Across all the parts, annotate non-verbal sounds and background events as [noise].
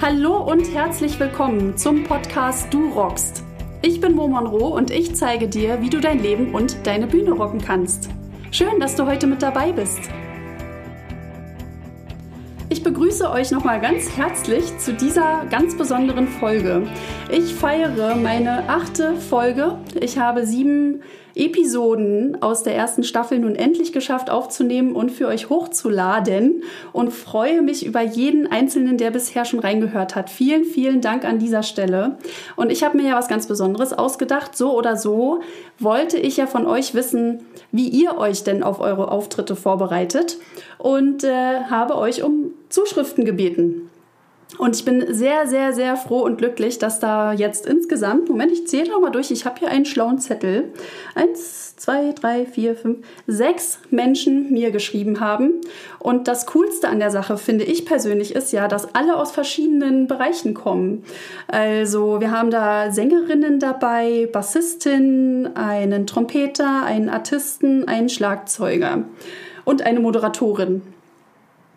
Hallo und herzlich willkommen zum Podcast Du rockst. Ich bin Mo Monroe und ich zeige dir, wie du dein Leben und deine Bühne rocken kannst. Schön, dass du heute mit dabei bist. Ich begrüße euch nochmal ganz herzlich zu dieser ganz besonderen Folge. Ich feiere meine achte Folge. Ich habe sieben Episoden aus der ersten Staffel nun endlich geschafft aufzunehmen und für euch hochzuladen und freue mich über jeden einzelnen, der bisher schon reingehört hat. Vielen, vielen Dank an dieser Stelle. Und ich habe mir ja was ganz Besonderes ausgedacht. So oder so wollte ich ja von euch wissen, wie ihr euch denn auf eure Auftritte vorbereitet und äh, habe euch um Zuschriften gebeten. Und ich bin sehr, sehr, sehr froh und glücklich, dass da jetzt insgesamt, Moment, ich zähle noch mal durch, ich habe hier einen schlauen Zettel. Eins, zwei, drei, vier, fünf, sechs Menschen mir geschrieben haben. Und das Coolste an der Sache, finde ich persönlich, ist ja, dass alle aus verschiedenen Bereichen kommen. Also wir haben da Sängerinnen dabei, Bassistin, einen Trompeter, einen Artisten, einen Schlagzeuger und eine Moderatorin.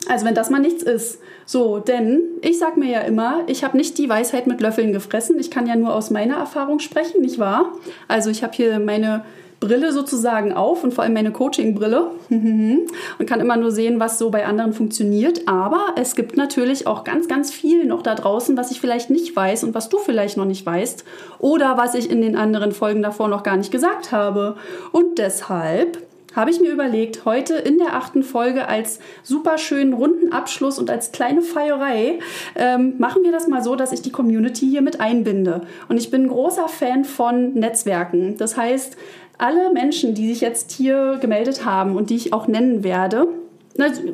Also wenn das mal nichts ist. So, denn ich sag mir ja immer, ich habe nicht die Weisheit mit Löffeln gefressen. Ich kann ja nur aus meiner Erfahrung sprechen, nicht wahr? Also ich habe hier meine Brille sozusagen auf und vor allem meine Coaching-Brille [laughs] und kann immer nur sehen, was so bei anderen funktioniert. Aber es gibt natürlich auch ganz, ganz viel noch da draußen, was ich vielleicht nicht weiß und was du vielleicht noch nicht weißt oder was ich in den anderen Folgen davor noch gar nicht gesagt habe. Und deshalb habe ich mir überlegt, heute in der achten Folge als super schönen runden Abschluss und als kleine Feierei ähm, machen wir das mal so, dass ich die Community hier mit einbinde. Und ich bin großer Fan von Netzwerken. Das heißt, alle Menschen, die sich jetzt hier gemeldet haben und die ich auch nennen werde,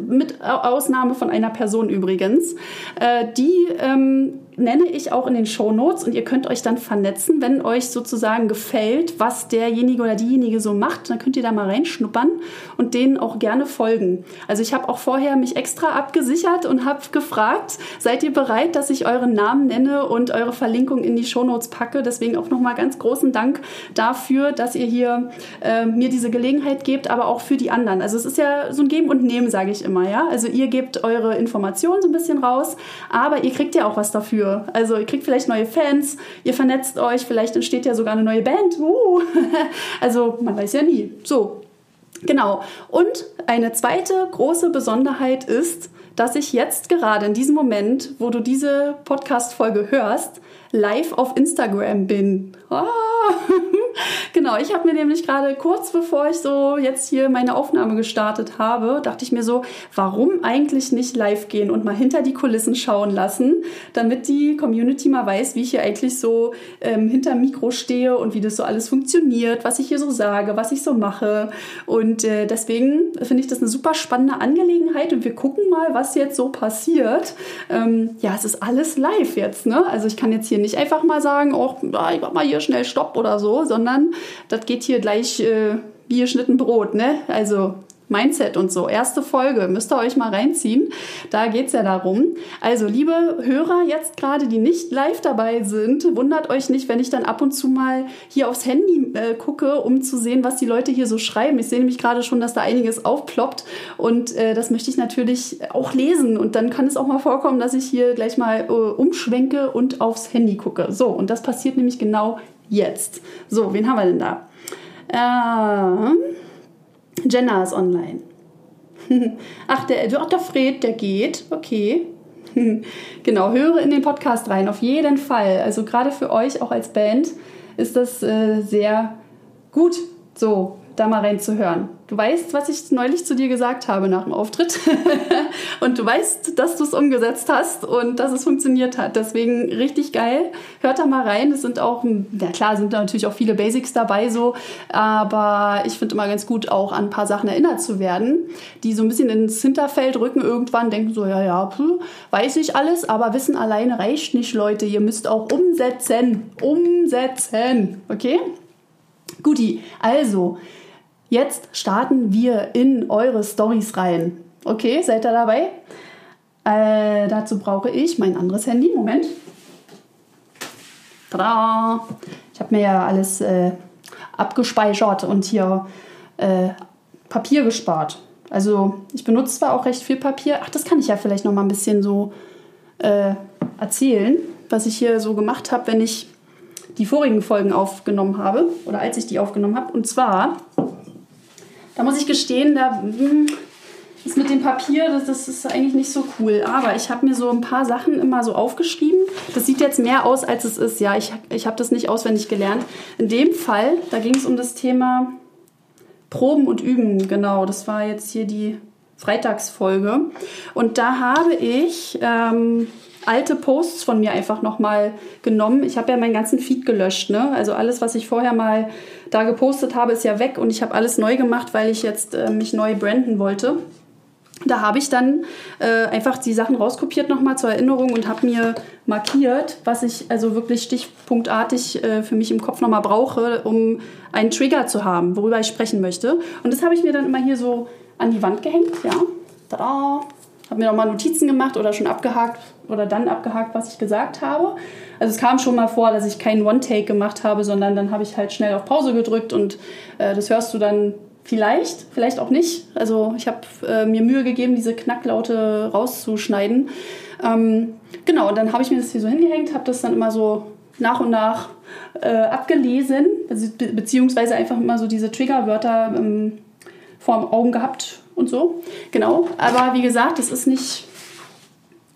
mit Ausnahme von einer Person übrigens, äh, die ähm, nenne ich auch in den Show Notes und ihr könnt euch dann vernetzen, wenn euch sozusagen gefällt, was derjenige oder diejenige so macht. Dann könnt ihr da mal reinschnuppern und denen auch gerne folgen. Also ich habe auch vorher mich extra abgesichert und habe gefragt, seid ihr bereit, dass ich euren Namen nenne und eure Verlinkung in die Show Notes packe? Deswegen auch nochmal ganz großen Dank dafür, dass ihr hier äh, mir diese Gelegenheit gebt, aber auch für die anderen. Also es ist ja so ein Geben und Nehmen, sage ich immer, ja. Also ihr gebt eure Informationen so ein bisschen raus, aber ihr kriegt ja auch was dafür für. Also ihr kriegt vielleicht neue Fans, ihr vernetzt euch, vielleicht entsteht ja sogar eine neue Band. Uh. [laughs] Also man weiß ja nie. So, genau. Und eine zweite große Besonderheit ist, dass ich jetzt gerade in diesem Moment, wo du diese Podcast-Folge hörst, live auf Instagram bin. Ah. [laughs] genau, ich habe mir nämlich gerade kurz bevor ich so jetzt hier meine Aufnahme gestartet habe, dachte ich mir so, warum eigentlich nicht live gehen und mal hinter die Kulissen schauen lassen, damit die Community mal weiß, wie ich hier eigentlich so ähm, hinter Mikro stehe und wie das so alles funktioniert, was ich hier so sage, was ich so mache. Und äh, deswegen finde ich das eine super spannende Angelegenheit und wir gucken mal, was jetzt so passiert. Ähm, ja, es ist alles live jetzt, ne? Also ich kann jetzt hier nicht einfach mal sagen, oh, ich mach mal hier schnell Stopp oder so, sondern das geht hier gleich äh, wie geschnitten Brot, ne? Also Mindset und so. Erste Folge, müsst ihr euch mal reinziehen. Da geht es ja darum. Also, liebe Hörer, jetzt gerade, die nicht live dabei sind, wundert euch nicht, wenn ich dann ab und zu mal hier aufs Handy äh, gucke, um zu sehen, was die Leute hier so schreiben. Ich sehe nämlich gerade schon, dass da einiges aufploppt und äh, das möchte ich natürlich auch lesen. Und dann kann es auch mal vorkommen, dass ich hier gleich mal äh, umschwenke und aufs Handy gucke. So, und das passiert nämlich genau jetzt. So, wen haben wir denn da? Ähm. Jenna ist online. [laughs] Ach, der, ach, der Fred, der geht. Okay. [laughs] genau, höre in den Podcast rein, auf jeden Fall. Also gerade für euch auch als Band ist das äh, sehr gut, so da mal reinzuhören. Du weißt, was ich neulich zu dir gesagt habe nach dem Auftritt. [laughs] und du weißt, dass du es umgesetzt hast und dass es funktioniert hat. Deswegen richtig geil. Hört da mal rein. Es sind auch, ja klar, sind da natürlich auch viele Basics dabei so. Aber ich finde immer ganz gut, auch an ein paar Sachen erinnert zu werden, die so ein bisschen ins Hinterfeld rücken irgendwann, denken so, ja, ja, puh, weiß ich alles, aber Wissen alleine reicht nicht, Leute. Ihr müsst auch umsetzen. Umsetzen. Okay? Guti, also, Jetzt starten wir in eure Stories rein. Okay, seid ihr dabei? Äh, dazu brauche ich mein anderes Handy. Moment. Tada! Ich habe mir ja alles äh, abgespeichert und hier äh, Papier gespart. Also ich benutze zwar auch recht viel Papier. Ach, das kann ich ja vielleicht noch mal ein bisschen so äh, erzählen, was ich hier so gemacht habe, wenn ich die vorigen Folgen aufgenommen habe oder als ich die aufgenommen habe. Und zwar, da muss ich gestehen, da hm, ist mit dem Papier, das, das ist eigentlich nicht so cool. Aber ich habe mir so ein paar Sachen immer so aufgeschrieben. Das sieht jetzt mehr aus, als es ist. Ja, ich, ich habe das nicht auswendig gelernt. In dem Fall, da ging es um das Thema Proben und Üben. Genau, das war jetzt hier die Freitagsfolge. Und da habe ich ähm, alte Posts von mir einfach nochmal genommen. Ich habe ja meinen ganzen Feed gelöscht. Ne? Also alles, was ich vorher mal da gepostet habe, ist ja weg und ich habe alles neu gemacht, weil ich jetzt äh, mich neu branden wollte. Da habe ich dann äh, einfach die Sachen rauskopiert nochmal zur Erinnerung und habe mir markiert, was ich also wirklich stichpunktartig äh, für mich im Kopf nochmal brauche, um einen Trigger zu haben, worüber ich sprechen möchte. Und das habe ich mir dann immer hier so an die Wand gehängt, ja. Tada! Habe mir nochmal Notizen gemacht oder schon abgehakt oder dann abgehakt, was ich gesagt habe. Also es kam schon mal vor, dass ich keinen One-Take gemacht habe, sondern dann habe ich halt schnell auf Pause gedrückt und äh, das hörst du dann vielleicht, vielleicht auch nicht. Also ich habe äh, mir Mühe gegeben, diese Knacklaute rauszuschneiden. Ähm, genau, und dann habe ich mir das hier so hingehängt, habe das dann immer so nach und nach äh, abgelesen, be beziehungsweise einfach immer so diese Triggerwörter ähm, vor den Augen gehabt und so. Genau, aber wie gesagt, das ist nicht,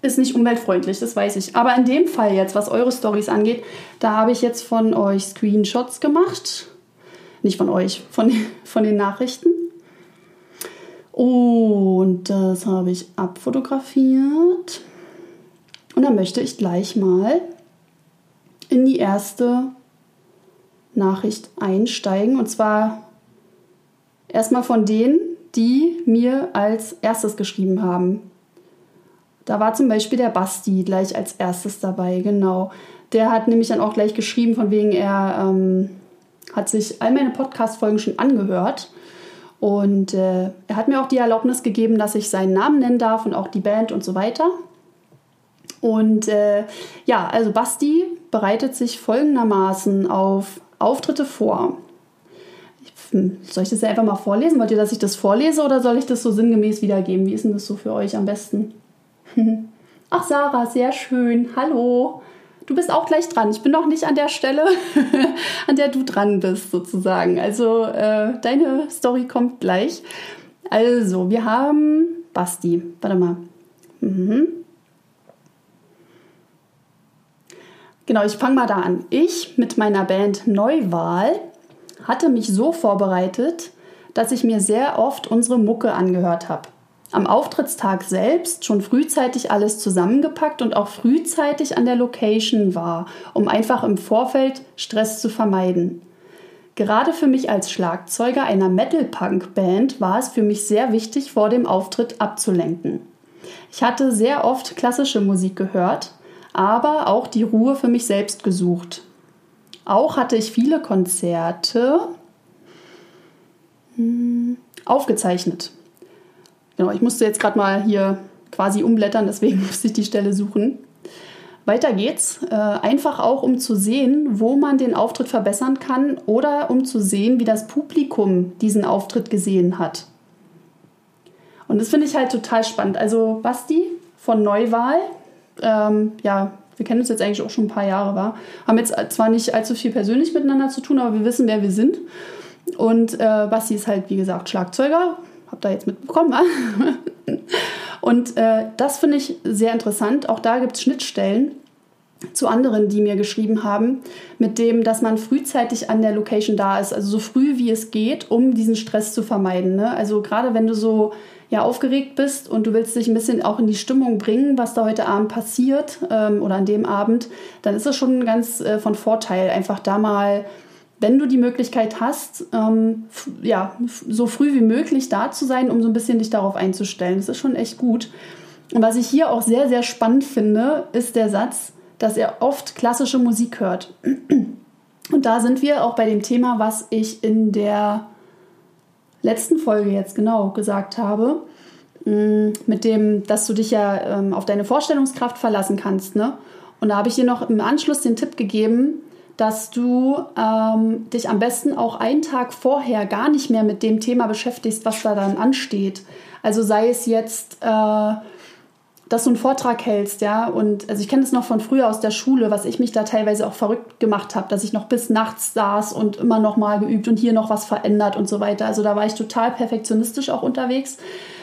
ist nicht umweltfreundlich, das weiß ich. Aber in dem Fall jetzt, was eure Stories angeht, da habe ich jetzt von euch Screenshots gemacht. Nicht von euch, von, [laughs] von den Nachrichten. Und das habe ich abfotografiert. Und dann möchte ich gleich mal in die erste Nachricht einsteigen. Und zwar erstmal von denen, die mir als erstes geschrieben haben. Da war zum Beispiel der Basti gleich als erstes dabei, genau. Der hat nämlich dann auch gleich geschrieben, von wegen er ähm, hat sich all meine Podcast-Folgen schon angehört. Und äh, er hat mir auch die Erlaubnis gegeben, dass ich seinen Namen nennen darf und auch die Band und so weiter. Und äh, ja, also Basti bereitet sich folgendermaßen auf Auftritte vor. Hm, soll ich das ja einfach mal vorlesen? Wollt ihr, dass ich das vorlese oder soll ich das so sinngemäß wiedergeben? Wie ist denn das so für euch am besten? [laughs] Ach, Sarah, sehr schön. Hallo. Du bist auch gleich dran. Ich bin noch nicht an der Stelle, [laughs] an der du dran bist, sozusagen. Also, äh, deine Story kommt gleich. Also, wir haben Basti. Warte mal. Mhm. Genau, ich fange mal da an. Ich mit meiner Band Neuwahl hatte mich so vorbereitet, dass ich mir sehr oft unsere Mucke angehört habe. Am Auftrittstag selbst schon frühzeitig alles zusammengepackt und auch frühzeitig an der Location war, um einfach im Vorfeld Stress zu vermeiden. Gerade für mich als Schlagzeuger einer Metal-Punk-Band war es für mich sehr wichtig, vor dem Auftritt abzulenken. Ich hatte sehr oft klassische Musik gehört, aber auch die Ruhe für mich selbst gesucht. Auch hatte ich viele Konzerte hm, aufgezeichnet. Genau, ich musste jetzt gerade mal hier quasi umblättern, deswegen [laughs] musste ich die Stelle suchen. Weiter geht's. Äh, einfach auch, um zu sehen, wo man den Auftritt verbessern kann oder um zu sehen, wie das Publikum diesen Auftritt gesehen hat. Und das finde ich halt total spannend. Also Basti von Neuwahl, ähm, ja, wir kennen uns jetzt eigentlich auch schon ein paar Jahre, war. Haben jetzt zwar nicht allzu viel persönlich miteinander zu tun, aber wir wissen, wer wir sind. Und äh, Basti ist halt, wie gesagt, Schlagzeuger. Habt ihr jetzt mitbekommen? [laughs] Und äh, das finde ich sehr interessant. Auch da gibt es Schnittstellen zu anderen, die mir geschrieben haben, mit dem, dass man frühzeitig an der Location da ist, also so früh wie es geht, um diesen Stress zu vermeiden. Ne? Also gerade wenn du so ja aufgeregt bist und du willst dich ein bisschen auch in die Stimmung bringen, was da heute Abend passiert ähm, oder an dem Abend, dann ist es schon ganz äh, von Vorteil, einfach da mal, wenn du die Möglichkeit hast, ähm, ja, so früh wie möglich da zu sein, um so ein bisschen dich darauf einzustellen. Das ist schon echt gut. Und was ich hier auch sehr, sehr spannend finde, ist der Satz, dass er oft klassische Musik hört. Und da sind wir auch bei dem Thema, was ich in der letzten Folge jetzt genau gesagt habe, mm, mit dem, dass du dich ja ähm, auf deine Vorstellungskraft verlassen kannst. Ne? Und da habe ich dir noch im Anschluss den Tipp gegeben, dass du ähm, dich am besten auch einen Tag vorher gar nicht mehr mit dem Thema beschäftigst, was da dann ansteht. Also sei es jetzt äh, dass du einen Vortrag hältst, ja. Und also ich kenne das noch von früher aus der Schule, was ich mich da teilweise auch verrückt gemacht habe, dass ich noch bis nachts saß und immer noch mal geübt und hier noch was verändert und so weiter. Also da war ich total perfektionistisch auch unterwegs.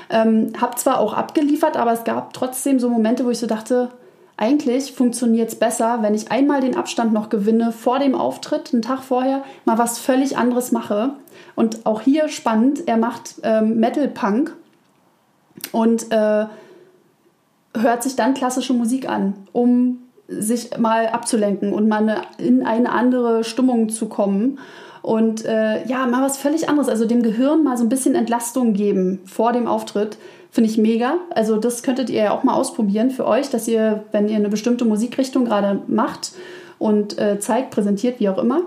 Ähm, hab zwar auch abgeliefert, aber es gab trotzdem so Momente, wo ich so dachte, eigentlich funktioniert es besser, wenn ich einmal den Abstand noch gewinne vor dem Auftritt, einen Tag vorher, mal was völlig anderes mache. Und auch hier spannend, er macht ähm, Metal Punk und äh, hört sich dann klassische Musik an, um sich mal abzulenken und mal in eine andere Stimmung zu kommen. Und äh, ja, mal was völlig anderes. Also dem Gehirn mal so ein bisschen Entlastung geben vor dem Auftritt. Finde ich mega. Also das könntet ihr ja auch mal ausprobieren für euch, dass ihr, wenn ihr eine bestimmte Musikrichtung gerade macht und äh, zeigt, präsentiert, wie auch immer,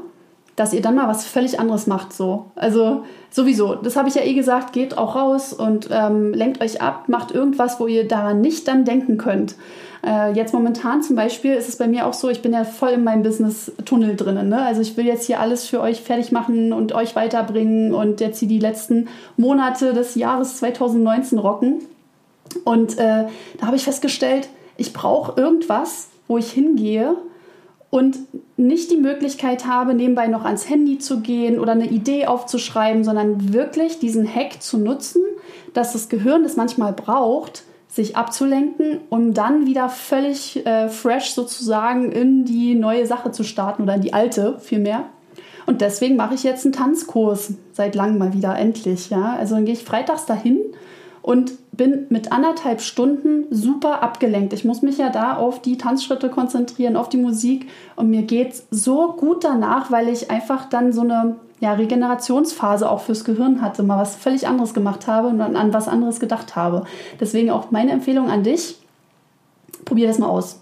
dass ihr dann mal was völlig anderes macht. So. Also sowieso, das habe ich ja eh gesagt, geht auch raus und ähm, lenkt euch ab, macht irgendwas, wo ihr daran nicht dann denken könnt. Äh, jetzt momentan zum Beispiel ist es bei mir auch so, ich bin ja voll in meinem Business-Tunnel drinnen. Ne? Also ich will jetzt hier alles für euch fertig machen und euch weiterbringen und jetzt hier die letzten Monate des Jahres 2019 rocken. Und äh, da habe ich festgestellt, ich brauche irgendwas, wo ich hingehe und nicht die Möglichkeit habe, nebenbei noch ans Handy zu gehen oder eine Idee aufzuschreiben, sondern wirklich diesen Hack zu nutzen, dass das Gehirn das manchmal braucht, sich abzulenken, um dann wieder völlig äh, fresh sozusagen in die neue Sache zu starten oder in die alte vielmehr. Und deswegen mache ich jetzt einen Tanzkurs seit langem mal wieder endlich. Ja? Also dann gehe ich freitags dahin und bin mit anderthalb Stunden super abgelenkt. Ich muss mich ja da auf die Tanzschritte konzentrieren, auf die Musik und mir geht es so gut danach, weil ich einfach dann so eine ja, Regenerationsphase auch fürs Gehirn hatte, mal was völlig anderes gemacht habe und dann an was anderes gedacht habe. Deswegen auch meine Empfehlung an dich, probier das mal aus.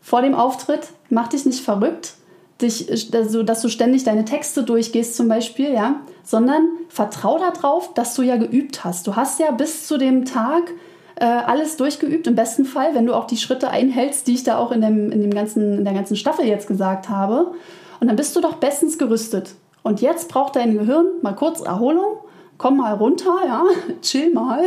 Vor dem Auftritt mach dich nicht verrückt, dich, also, dass du ständig deine Texte durchgehst zum Beispiel, ja, sondern vertrau darauf, dass du ja geübt hast. Du hast ja bis zu dem Tag äh, alles durchgeübt, im besten Fall, wenn du auch die Schritte einhältst, die ich da auch in, dem, in, dem ganzen, in der ganzen Staffel jetzt gesagt habe. Und dann bist du doch bestens gerüstet. Und jetzt braucht dein Gehirn mal kurz Erholung. Komm mal runter, ja, [laughs] chill mal.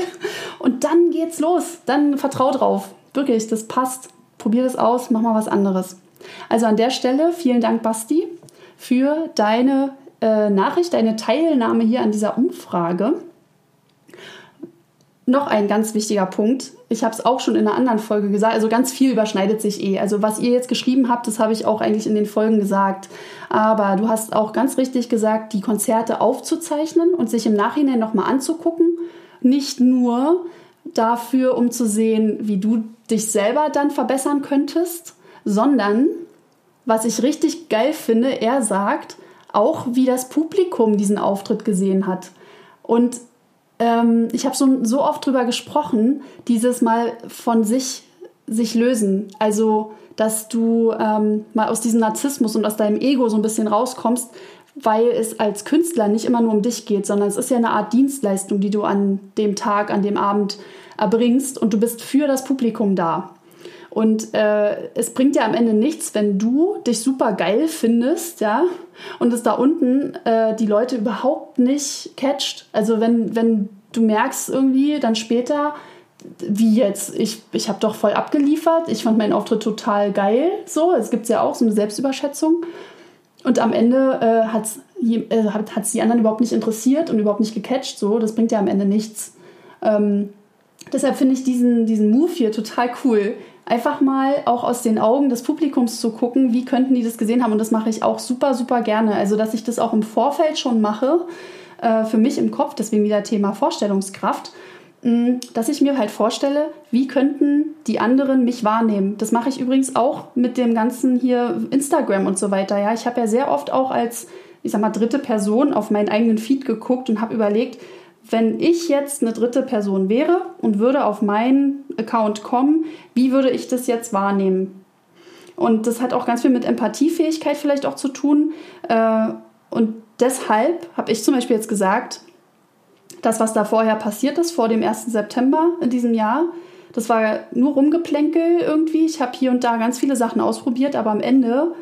Und dann geht's los. Dann vertrau drauf. Wirklich, das passt. Probier das aus, mach mal was anderes. Also an der Stelle vielen Dank, Basti, für deine äh, Nachricht, deine Teilnahme hier an dieser Umfrage. Noch ein ganz wichtiger Punkt. Ich habe es auch schon in einer anderen Folge gesagt. Also ganz viel überschneidet sich eh. Also was ihr jetzt geschrieben habt, das habe ich auch eigentlich in den Folgen gesagt. Aber du hast auch ganz richtig gesagt, die Konzerte aufzuzeichnen und sich im Nachhinein nochmal anzugucken. Nicht nur dafür, um zu sehen, wie du dich selber dann verbessern könntest, sondern was ich richtig geil finde, er sagt auch, wie das Publikum diesen Auftritt gesehen hat. Und ähm, ich habe so, so oft drüber gesprochen, dieses Mal von sich, sich lösen. Also, dass du ähm, mal aus diesem Narzissmus und aus deinem Ego so ein bisschen rauskommst, weil es als Künstler nicht immer nur um dich geht, sondern es ist ja eine Art Dienstleistung, die du an dem Tag, an dem Abend erbringst und du bist für das Publikum da. Und äh, es bringt ja am Ende nichts, wenn du dich super geil findest, ja, und es da unten äh, die Leute überhaupt nicht catcht. Also wenn, wenn du merkst irgendwie dann später, wie jetzt, ich, ich habe doch voll abgeliefert, ich fand meinen Auftritt total geil, so, es gibt ja auch so eine Selbstüberschätzung. Und am Ende äh, hat es äh, die anderen überhaupt nicht interessiert und überhaupt nicht gecatcht, so, das bringt ja am Ende nichts. Ähm, deshalb finde ich diesen, diesen Move hier total cool einfach mal auch aus den Augen des Publikums zu gucken, wie könnten die das gesehen haben. Und das mache ich auch super, super gerne. Also, dass ich das auch im Vorfeld schon mache, äh, für mich im Kopf, deswegen wieder Thema Vorstellungskraft, mh, mm, dass ich mir halt vorstelle, wie könnten die anderen mich wahrnehmen. Das mache ich übrigens auch mit dem ganzen hier Instagram und so weiter. Ja, ich habe ja sehr oft auch als, ich sag mal, dritte Person auf meinen eigenen Feed geguckt und habe überlegt, wenn ich jetzt eine dritte Person wäre und würde auf meinen Account kommen, wie würde ich das jetzt wahrnehmen? Und das hat auch ganz viel mit Empathiefähigkeit vielleicht auch zu tun. Äh, und deshalb habe ich zum Beispiel jetzt gesagt, das, was da vorher passiert ist, vor dem 1. September in diesem Jahr, das war nur Rumgeplänkel irgendwie. Ich habe hier und da ganz viele Sachen ausprobiert, aber am Ende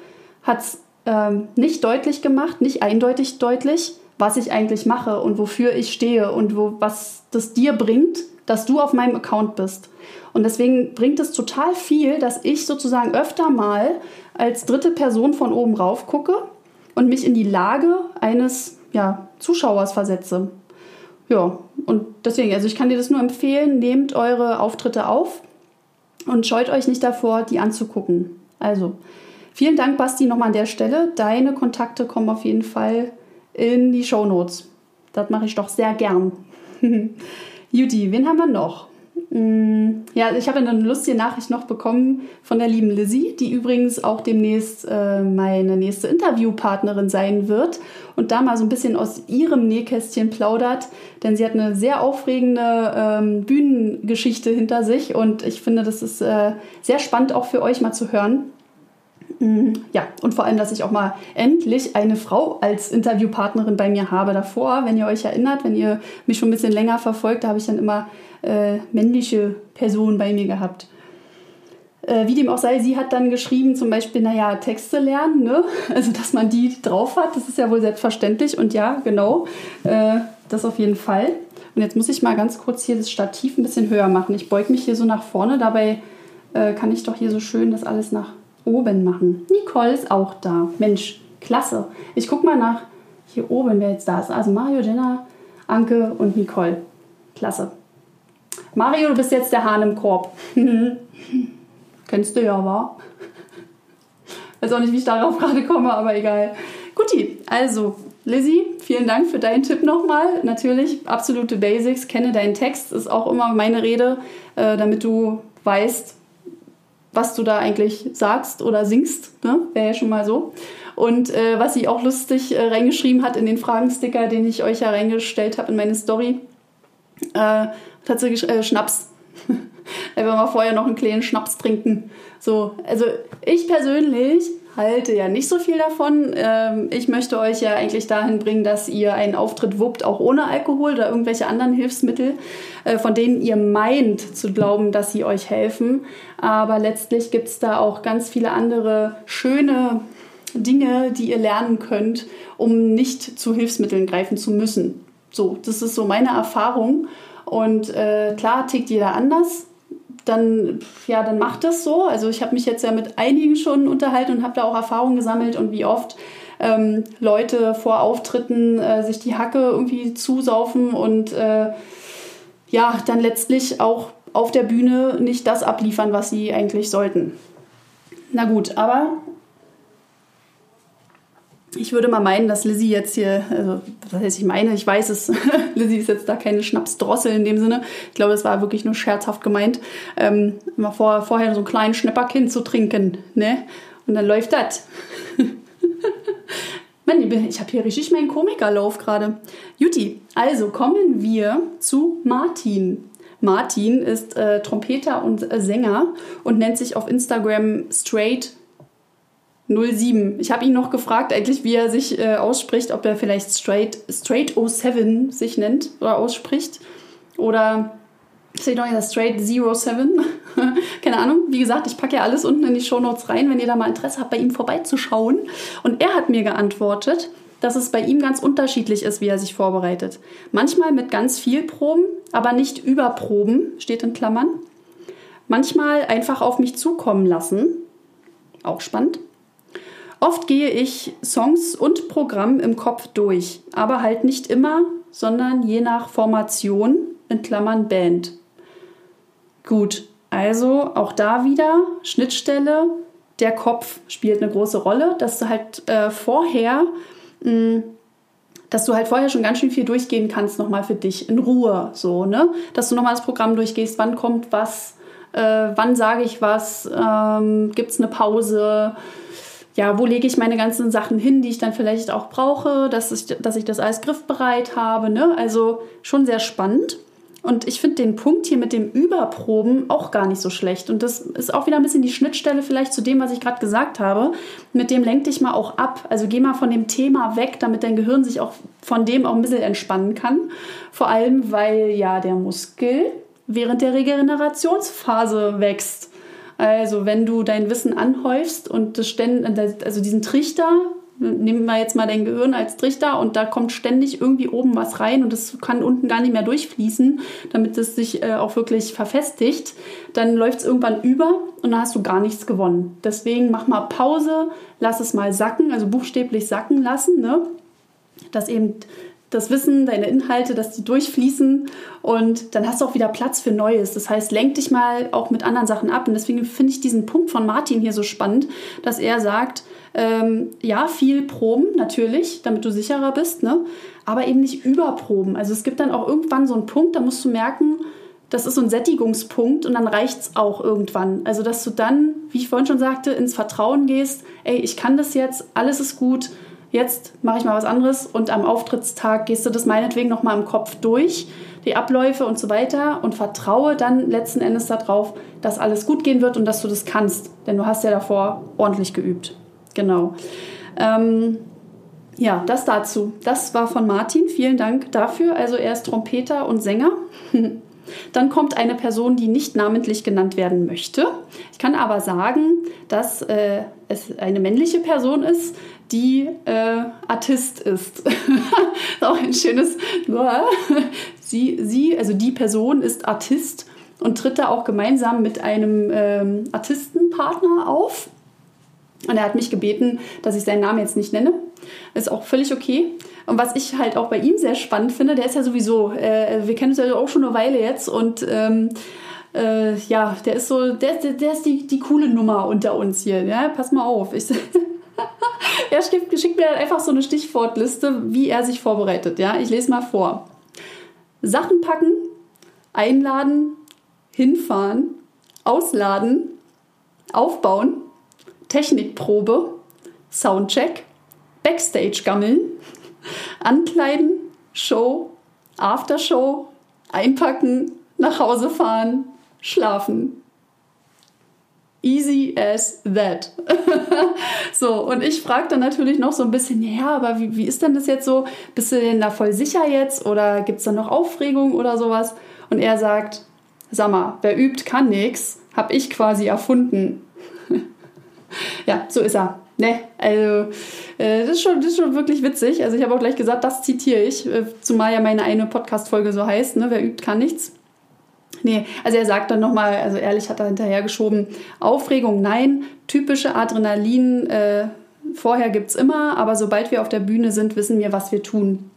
hat es ähm, nicht deutlich gemacht, nicht eindeutig deutlich, was ich eigentlich mache und wofür ich stehe und wo, was das dir bringt dass du auf meinem Account bist. Und deswegen bringt es total viel, dass ich sozusagen öfter mal als dritte Person von oben rauf gucke und mich in die Lage eines ja, Zuschauers versetze. Ja, und deswegen, also ich kann dir das nur empfehlen, nehmt eure Auftritte auf und scheut euch nicht davor, die anzugucken. Also, vielen Dank, Basti, nochmal an der Stelle. Deine Kontakte kommen auf jeden Fall in die Show Notes. Das mache ich doch sehr gern. [laughs] Judy, wen haben wir noch? Mm, ja, ich habe eine lustige Nachricht noch bekommen von der lieben Lizzie, die übrigens auch demnächst äh, meine nächste Interviewpartnerin sein wird und da mal so ein bisschen aus ihrem Nähkästchen plaudert, denn sie hat eine sehr aufregende ähm, Bühnengeschichte hinter sich und ich finde, das ist äh, sehr spannend auch für euch mal zu hören. Mm, ja, und vor allem, dass ich auch mal endlich eine Frau als Interviewpartnerin bei mir habe. Davor, wenn ihr euch erinnert, wenn ihr mich schon ein bisschen länger verfolgt, da habe ich dann immer äh, männliche Personen bei mir gehabt. Äh, wie dem auch sei, sie hat dann geschrieben, zum Beispiel, naja, Texte lernen, ne? [laughs] also dass man die drauf hat, das ist ja wohl selbstverständlich. Und ja, genau, äh, das auf jeden Fall. Und jetzt muss ich mal ganz kurz hier das Stativ ein bisschen höher machen. Ich beug mich hier so nach vorne, dabei äh, kann ich doch hier so schön das alles nach oben machen. Nicole ist auch da. Mensch, klasse. Ich guck mal nach hier oben, wer jetzt da ist. Also Mario, Jenna, Anke und Nicole. Klasse. Mario, du bist jetzt der Hahn im Korb. [laughs] Kennst du ja, wa? [laughs] Weiß auch nicht, wie ich darauf gerade komme, aber egal. Guti, also Lizzie, vielen Dank für deinen Tipp nochmal. Natürlich, absolute Basics, kenne deinen Text, ist auch immer meine Rede, äh, damit du weißt, was du da eigentlich sagst oder singst. Ne? Wäre ja schon mal so. Und äh, was sie auch lustig äh, reingeschrieben hat in den Fragensticker, den ich euch ja reingestellt habe in meine Story, äh, tatsächlich äh, Schnaps. [laughs] Einfach mal vorher noch einen kleinen Schnaps trinken. So, also ich persönlich halte ja nicht so viel davon. Ähm, ich möchte euch ja eigentlich dahin bringen, dass ihr einen Auftritt wuppt, auch ohne Alkohol oder irgendwelche anderen Hilfsmittel, äh, von denen ihr meint zu glauben, dass sie euch helfen. Aber letztlich gibt es da auch ganz viele andere schöne Dinge, die ihr lernen könnt, um nicht zu Hilfsmitteln greifen zu müssen. So, das ist so meine Erfahrung. Und äh, klar tickt jeder anders dann, ja, dann macht das so. Also ich habe mich jetzt ja mit einigen schon unterhalten und habe da auch Erfahrungen gesammelt und wie oft ähm, Leute vor Auftritten äh, sich die Hacke irgendwie zusaufen und äh, ja, dann letztlich auch auf der Bühne nicht das abliefern, was sie eigentlich sollten. Na gut, aber ich würde mal meinen, dass Lizzie jetzt hier, also was heißt ich meine, ich weiß es, [laughs] Lizzie ist jetzt da keine Schnapsdrossel in dem Sinne. Ich glaube, es war wirklich nur scherzhaft gemeint, ähm, immer vor, vorher so einen kleinen Schnäpperkind zu trinken, ne? Und dann läuft das. [laughs] Mann, ich habe hier richtig meinen Komikerlauf gerade. Juti, also kommen wir zu Martin. Martin ist äh, Trompeter und äh, Sänger und nennt sich auf Instagram Straight 07. Ich habe ihn noch gefragt, eigentlich, wie er sich äh, ausspricht, ob er vielleicht Straight, Straight 07 sich nennt oder ausspricht. Oder steht noch Straight 07. [laughs] Keine Ahnung. Wie gesagt, ich packe ja alles unten in die Shownotes rein, wenn ihr da mal Interesse habt, bei ihm vorbeizuschauen. Und er hat mir geantwortet, dass es bei ihm ganz unterschiedlich ist, wie er sich vorbereitet. Manchmal mit ganz viel Proben, aber nicht überproben, steht in Klammern. Manchmal einfach auf mich zukommen lassen. Auch spannend. Oft gehe ich Songs und Programm im Kopf durch, aber halt nicht immer, sondern je nach Formation, in Klammern Band. Gut, also auch da wieder Schnittstelle, der Kopf spielt eine große Rolle, dass du halt äh, vorher, mh, hm, dass du halt vorher schon ganz schön viel durchgehen kannst, nochmal für dich in Ruhe, so, ne? Dass du nochmal das Programm durchgehst, wann kommt was, äh, wann sage ich was, ähm, gibt es eine Pause, ja, wo lege ich meine ganzen Sachen hin, die ich dann vielleicht auch brauche, dass ich, dass ich das alles griffbereit habe. Ne? Also schon sehr spannend. Und ich finde den Punkt hier mit dem Überproben auch gar nicht so schlecht. Und das ist auch wieder ein bisschen die Schnittstelle vielleicht zu dem, was ich gerade gesagt habe. Mit dem lenk dich mal auch ab. Also geh mal von dem Thema weg, damit dein Gehirn sich auch von dem auch ein bisschen entspannen kann. Vor allem, weil ja der Muskel während der Regenerationsphase wächst. Also wenn du dein Wissen anhäufst und das also diesen Trichter nehmen wir jetzt mal dein Gehirn als Trichter und da kommt ständig irgendwie oben was rein und das kann unten gar nicht mehr durchfließen, damit es sich äh, auch wirklich verfestigt, dann läuft es irgendwann über und dann hast du gar nichts gewonnen. Deswegen mach mal Pause, lass es mal sacken, also buchstäblich sacken lassen, ne? dass eben das Wissen, deine Inhalte, dass die durchfließen und dann hast du auch wieder Platz für Neues. Das heißt, lenk dich mal auch mit anderen Sachen ab. Und deswegen finde ich diesen Punkt von Martin hier so spannend, dass er sagt, ähm, ja, viel proben natürlich, damit du sicherer bist, ne? aber eben nicht überproben. Also es gibt dann auch irgendwann so einen Punkt, da musst du merken, das ist so ein Sättigungspunkt und dann reicht es auch irgendwann. Also dass du dann, wie ich vorhin schon sagte, ins Vertrauen gehst, ey, ich kann das jetzt, alles ist gut jetzt mache ich mal was anderes und am Auftrittstag gehst du das meinetwegen nochmal im Kopf durch, die Abläufe und so weiter und vertraue dann letzten Endes darauf, dass alles gut gehen wird und dass du das kannst, denn du hast ja davor ordentlich geübt. Genau. Ähm, ja, das dazu. Das war von Martin. Vielen Dank dafür. Also er ist Trompeter und Sänger. [laughs] Dann kommt eine Person, die nicht namentlich genannt werden möchte. Ich kann aber sagen, dass äh, es eine männliche Person ist, die äh, Artist ist. [laughs] auch ein schönes. sie, sie, also die Person ist Artist und tritt da auch gemeinsam mit einem ähm, Artistenpartner auf. Und er hat mich gebeten, dass ich seinen Namen jetzt nicht nenne. Ist auch völlig okay. Und was ich halt auch bei ihm sehr spannend finde, der ist ja sowieso, äh, wir kennen uns ja auch schon eine Weile jetzt und ähm, äh, ja, der ist so, der, der, der ist die, die coole Nummer unter uns hier. Ja, pass mal auf. Ich, [laughs] er schickt, schickt mir einfach so eine Stichwortliste, wie er sich vorbereitet. Ja, ich lese mal vor. Sachen packen, einladen, hinfahren, ausladen, aufbauen, Technikprobe, Soundcheck, Backstage gammeln, [laughs] ankleiden, Show, Aftershow, einpacken, nach Hause fahren, schlafen. Easy as that. [laughs] so, und ich frage dann natürlich noch so ein bisschen, ja, aber wie, wie ist denn das jetzt so? Bist du denn da voll sicher jetzt oder gibt es da noch Aufregung oder sowas? Und er sagt, sag mal, wer übt, kann nichts, hab ich quasi erfunden. [laughs] ja, so ist er. Ne, also äh, das, ist schon, das ist schon wirklich witzig. Also ich habe auch gleich gesagt, das zitiere ich, äh, zumal ja meine eine Podcast-Folge so heißt, ne, wer übt, kann nichts. Nee, also er sagt dann nochmal, also ehrlich hat er hinterher geschoben, Aufregung nein, typische Adrenalin äh, vorher gibt es immer, aber sobald wir auf der Bühne sind, wissen wir, was wir tun.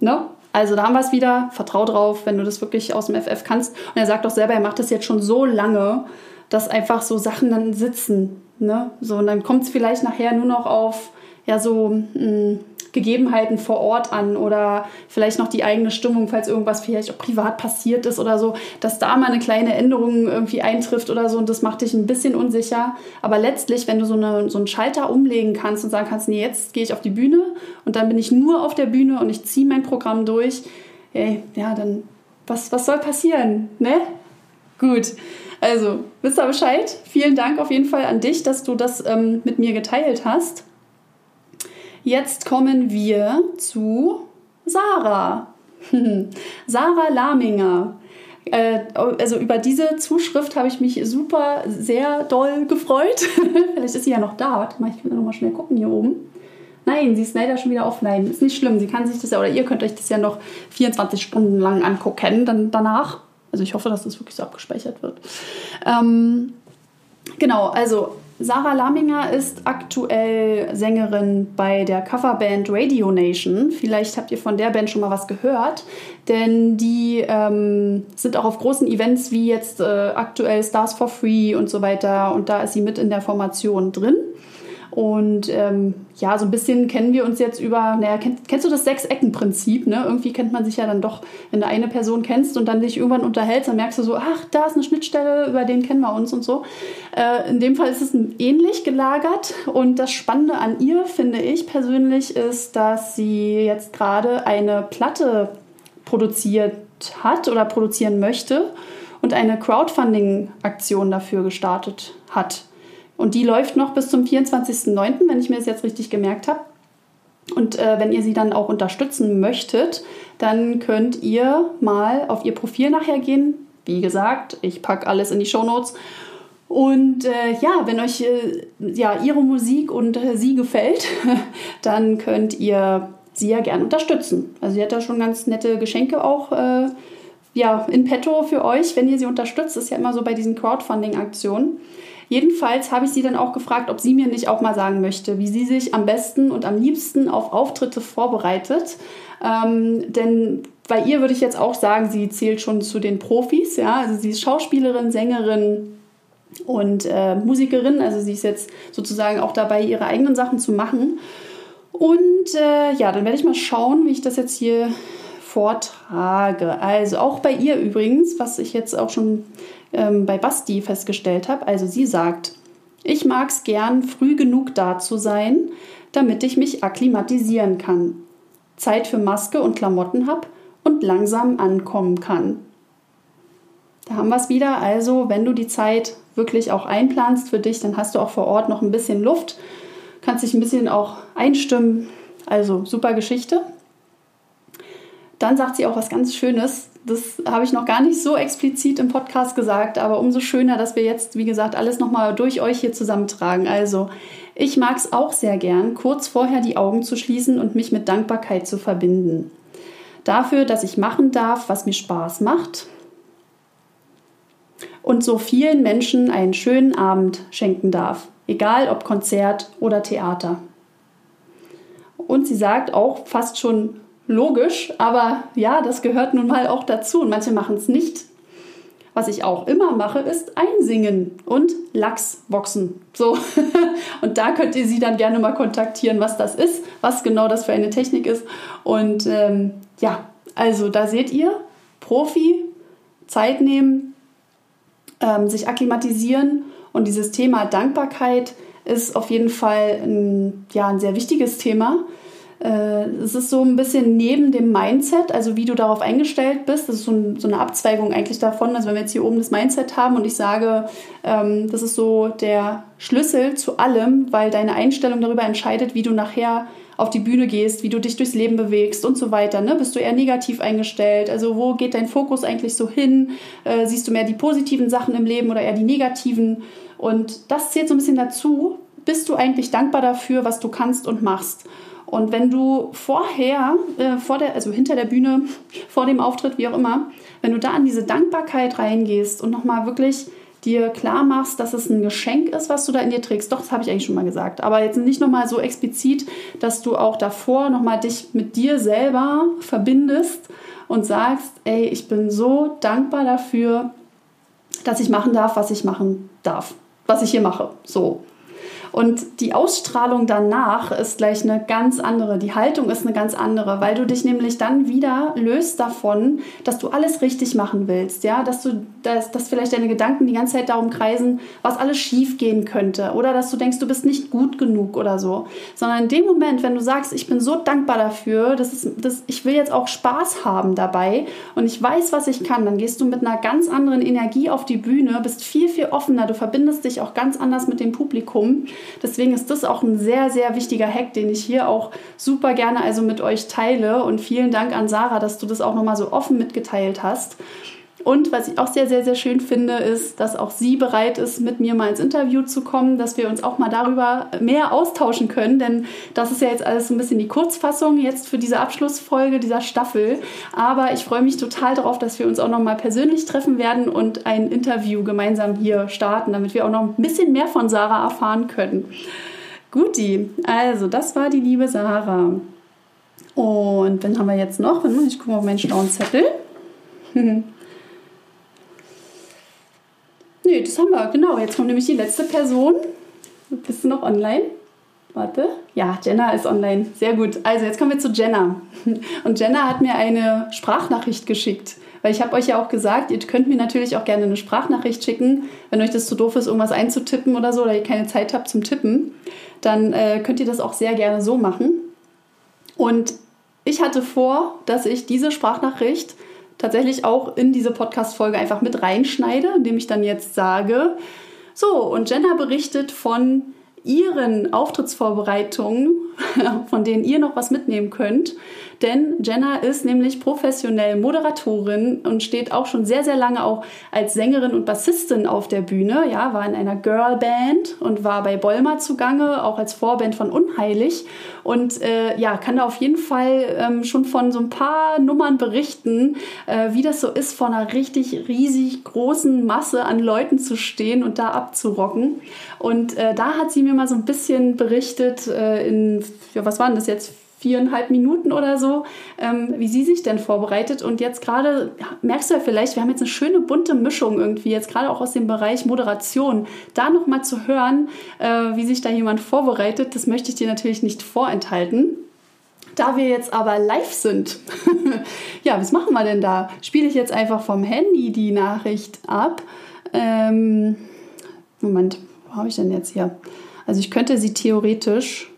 Ne? Also da haben wir es wieder, vertrau drauf, wenn du das wirklich aus dem FF kannst. Und er sagt doch selber, er macht das jetzt schon so lange, dass einfach so Sachen dann sitzen. Ne? So, und dann kommt es vielleicht nachher nur noch auf ja, so mh, hm, Gegebenheiten vor Ort an oder vielleicht noch die eigene Stimmung, falls irgendwas vielleicht auch privat passiert ist oder so, dass da mal eine kleine Änderung irgendwie eintrifft oder so und das macht dich ein bisschen unsicher. Aber letztlich, wenn du so, eine, so einen Schalter umlegen kannst und sagen kannst, nee, jetzt gehe ich auf die Bühne und dann bin ich nur auf der Bühne und ich ziehe mein Programm durch, ey, ja, dann was, was soll passieren, ne? Gut. Also, wisst ihr Bescheid? Vielen Dank auf jeden Fall an dich, dass du das ähm, mit mir geteilt hast. Jetzt kommen wir zu Sarah. [laughs] Sarah Laminger. Äh, also über diese Zuschrift habe ich mich super, sehr doll gefreut. [laughs] Vielleicht ist sie ja noch da. Warte mal, ich kann noch mal schnell gucken hier oben. Nein, sie ist leider schon wieder offline. Ist nicht schlimm. Sie kann sich das ja, oder ihr könnt euch das ja noch 24 Stunden lang angucken, dann danach. Also ich hoffe, dass das wirklich so abgespeichert wird. Ähm, genau, also Sarah Laminger ist aktuell Sängerin bei der Coverband Radio Nation. Vielleicht habt ihr von der Band schon mal was gehört, denn die ähm, sind auch auf großen Events wie jetzt äh, aktuell Stars for Free und so weiter und da ist sie mit in der Formation drin. Und ähm, ja, so ein bisschen kennen wir uns jetzt über, naja, kennst, kennst du das Sechs-Ecken-Prinzip? Ne? Irgendwie kennt man sich ja dann doch, wenn du eine Person kennst und dann dich irgendwann unterhältst, dann merkst du so, ach, da ist eine Schnittstelle, über den kennen wir uns und so. Äh, in dem Fall ist es ähnlich gelagert und das Spannende an ihr, finde ich persönlich, ist, dass sie jetzt gerade eine Platte produziert hat oder produzieren möchte und eine Crowdfunding-Aktion dafür gestartet hat. Und die läuft noch bis zum 24.09., wenn ich mir das jetzt richtig gemerkt habe. Und äh, wenn ihr sie dann auch unterstützen möchtet, dann könnt ihr mal auf ihr Profil nachher gehen. Wie gesagt, ich packe alles in die Show Notes. Und äh, ja, wenn euch äh, ja ihre Musik und äh, sie gefällt, [laughs] dann könnt ihr sie ja gerne unterstützen. Also sie hat da schon ganz nette Geschenke auch äh, ja, in petto für euch, wenn ihr sie unterstützt. Das ist ja immer so bei diesen Crowdfunding-Aktionen. Jedenfalls habe ich sie dann auch gefragt, ob sie mir nicht auch mal sagen möchte, wie sie sich am besten und am liebsten auf Auftritte vorbereitet. Ähm, denn bei ihr würde ich jetzt auch sagen, sie zählt schon zu den Profis. Ja? Also sie ist Schauspielerin, Sängerin, und äh, Musikerin. Also sie ist jetzt sozusagen auch dabei, ihre eigenen Sachen zu machen. Und äh, ja, dann werde ich mal schauen, wie ich das jetzt hier vortrage. Also auch bei ihr übrigens, was ich jetzt auch schon ähm, bei Basti festgestellt habe. Also sie sagt, ich mag es gern, früh genug da zu sein, damit ich mich akklimatisieren kann, Zeit für Maske und Klamotten habe und langsam ankommen kann. Da haben wir es wieder. Also, wenn du die Zeit wirklich auch einplanst für dich, dann hast du auch vor Ort noch ein bisschen Luft, kannst dich ein bisschen auch einstimmen. Also super Geschichte. Dann sagt sie auch was ganz Schönes. Das habe ich noch gar nicht so explizit im Podcast gesagt, aber umso schöner, dass wir jetzt, wie gesagt, alles nochmal durch euch hier zusammentragen. Also, ich mag es auch sehr gern, kurz vorher die Augen zu schließen und mich mit Dankbarkeit zu verbinden. Dafür, dass ich machen darf, was mir Spaß macht und so vielen Menschen einen schönen Abend schenken darf, egal ob Konzert oder Theater. Und sie sagt auch fast schon logisch, aber ja, das gehört nun mal auch dazu und manche machen es nicht. Was ich auch immer mache, ist einsingen und Lachsboxen. So. [laughs] und da könnt ihr sie dann gerne mal kontaktieren, was das ist, was genau das für eine Technik ist. Und ähm, ja, also da seht ihr, Profi, Zeit nehmen, ähm, sich akklimatisieren. Und dieses Thema Dankbarkeit ist auf jeden Fall ein, ja, ein sehr wichtiges Thema. Äh, es ist so ein bisschen neben dem Mindset, also wie du darauf eingestellt bist. Das ist so, ein, so eine Abzweigung eigentlich davon. Also wenn wir jetzt hier oben das Mindset haben und ich sage, ähm, das ist so der Schlüssel zu allem, weil deine Einstellung darüber entscheidet, wie du nachher auf die Bühne gehst, wie du dich durchs Leben bewegst und so weiter. Ne? Bist du eher negativ eingestellt? Also wo geht dein Fokus eigentlich so hin? Äh, siehst du mehr die positiven Sachen im Leben oder eher die negativen? Und das zählt so ein bisschen dazu. Bist du eigentlich dankbar dafür, was du kannst und machst? Und wenn du vorher, äh, vor der, also hinter der Bühne, vor dem Auftritt, wie auch immer, wenn du da an diese Dankbarkeit reingehst und nochmal wirklich dir klar machst, dass es ein Geschenk ist, was du da in dir trägst. Doch, das habe ich eigentlich schon mal gesagt. Aber jetzt nicht nochmal so explizit, dass du auch davor nochmal dich mit dir selber verbindest und sagst, ey, ich bin so dankbar dafür, dass ich machen darf, was ich machen darf, was ich hier mache. So. Und die Ausstrahlung danach ist gleich eine ganz andere. Die Haltung ist eine ganz andere, weil du dich nämlich dann wieder löst davon, dass du alles richtig machen willst. Ja, dass du, dass, dass vielleicht deine Gedanken die ganze Zeit darum kreisen, was alles schief gehen könnte. Oder dass du denkst, du bist nicht gut genug oder so. Sondern in dem Moment, wenn du sagst, ich bin so dankbar dafür, das ist, das, ich will jetzt auch Spaß haben dabei und ich weiß, was ich kann, dann gehst du mit einer ganz anderen Energie auf die Bühne, bist viel, viel offener, du verbindest dich auch ganz anders mit dem Publikum Deswegen ist das auch ein sehr, sehr wichtiger Hack, den ich hier auch super gerne also mit euch teile. Und vielen Dank an Sarah, dass du das auch nochmal so offen mitgeteilt hast. Und was ich auch sehr, sehr, sehr schön finde, ist, dass auch sie bereit ist, mit mir mal ins Interview zu kommen, dass wir uns auch mal darüber mehr austauschen können. Denn das ist ja jetzt alles so ein bisschen die Kurzfassung jetzt für diese Abschlussfolge dieser Staffel. Aber ich freue mich total darauf, dass wir uns auch noch mal persönlich treffen werden und ein Interview gemeinsam hier starten, damit wir auch noch ein bisschen mehr von Sarah erfahren können. Guti, also das war die liebe Sarah. Und dann haben wir jetzt noch, ich gucke auf meinen schlauen Zettel. [laughs] Nee, das haben wir, genau. Jetzt kommt nämlich die letzte Person. Bist du noch online? Warte. Ja, Jenna ist online. Sehr gut. Also jetzt kommen wir zu Jenna. Und Jenna hat mir eine Sprachnachricht geschickt. Weil ich habe euch ja auch gesagt, ihr könnt mir natürlich auch gerne eine Sprachnachricht schicken. Wenn euch das zu doof ist, irgendwas einzutippen oder so, oder ihr keine Zeit habt zum Tippen, dann äh, könnt ihr das auch sehr gerne so machen. Und ich hatte vor, dass ich diese Sprachnachricht tatsächlich auch in diese Podcast-Folge einfach mit reinschneide, indem ich dann jetzt sage, so, und Jenna berichtet von ihren Auftrittsvorbereitungen, [laughs] von denen ihr noch was mitnehmen könnt. Denn Jenna ist nämlich professionell Moderatorin und steht auch schon sehr, sehr lange auch als Sängerin und Bassistin auf der Bühne. Ja, war in einer Girlband und war bei Bolmer zugange, auch als Vorband von Unheilig. Und äh, ja, kann da auf jeden Fall ähm, schon von so ein paar Nummern berichten, äh, wie das so ist, vor einer richtig riesig großen Masse an Leuten zu stehen und da abzurocken. Und äh, da hat sie mir mal so ein bisschen berichtet, äh, in, ja, was waren das jetzt? Viereinhalb Minuten oder so, ähm, wie sie sich denn vorbereitet. Und jetzt gerade, merkst du ja vielleicht, wir haben jetzt eine schöne bunte Mischung irgendwie, jetzt gerade auch aus dem Bereich Moderation. Da nochmal zu hören, äh, wie sich da jemand vorbereitet, das möchte ich dir natürlich nicht vorenthalten. Da wir jetzt aber live sind, [laughs] ja, was machen wir denn da? Spiele ich jetzt einfach vom Handy die Nachricht ab? Ähm, Moment, wo habe ich denn jetzt hier? Also ich könnte sie theoretisch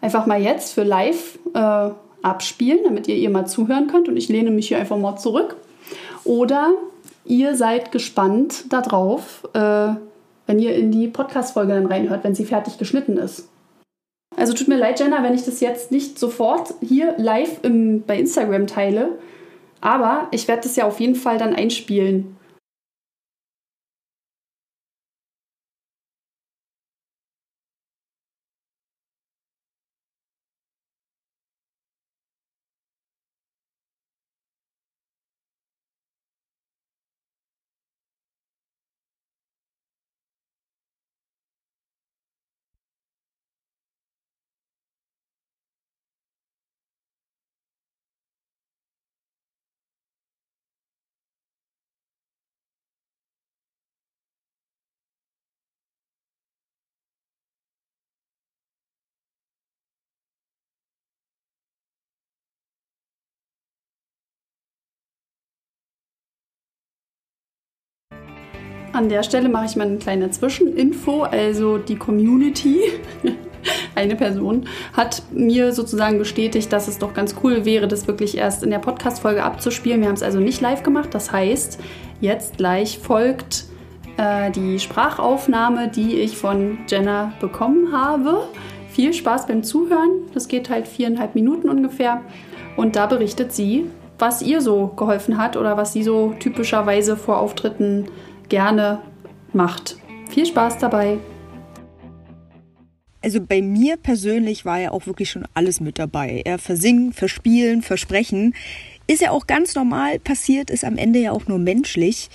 einfach mal jetzt für live äh, abspielen, damit ihr ihr mal zuhören könnt und ich lehne mich hier einfach mal zurück. Oder ihr seid gespannt darauf, äh, wenn ihr in die Podcast-Folge dann reinhört, wenn sie fertig geschnitten ist. Also tut mir leid, Jenna, wenn ich das jetzt nicht sofort hier live im, bei Instagram teile, aber ich werde das ja auf jeden Fall dann einspielen An der Stelle mache ich mal eine kleine Zwischeninfo. Also die Community, [laughs] eine Person, hat mir sozusagen bestätigt, dass es doch ganz cool wäre, das wirklich erst in der Podcast-Folge abzuspielen. Wir haben es also nicht live gemacht. Das heißt, jetzt gleich folgt äh, die Sprachaufnahme, die ich von Jenna bekommen habe. Viel Spaß beim Zuhören. Das geht halt viereinhalb Minuten ungefähr. Und da berichtet sie, was ihr so geholfen hat oder was sie so typischerweise vor Auftritten gerne macht. Viel Spaß dabei! Also bei mir persönlich war ja auch wirklich schon alles mit dabei. Er versingen, verspielen, versprechen. Ist ja auch ganz normal passiert, ist am Ende ja auch nur menschlich.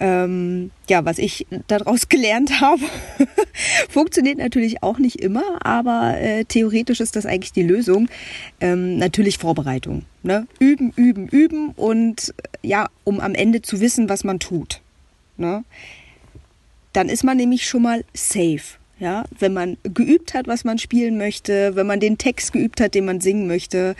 Ähm, ja, was ich daraus [laughs] gelernt habe, [laughs] funktioniert natürlich auch nicht immer, aber äh, theoretisch ist das eigentlich die Lösung. Ähm, natürlich Vorbereitung. Ne? Üben, üben, üben und ja, um am Ende zu wissen, was man tut. Ne? Dann ist man nämlich schon mal safe. Ja, wenn man geübt hat, was man spielen möchte, wenn man den Text geübt hat, den man singen möchte,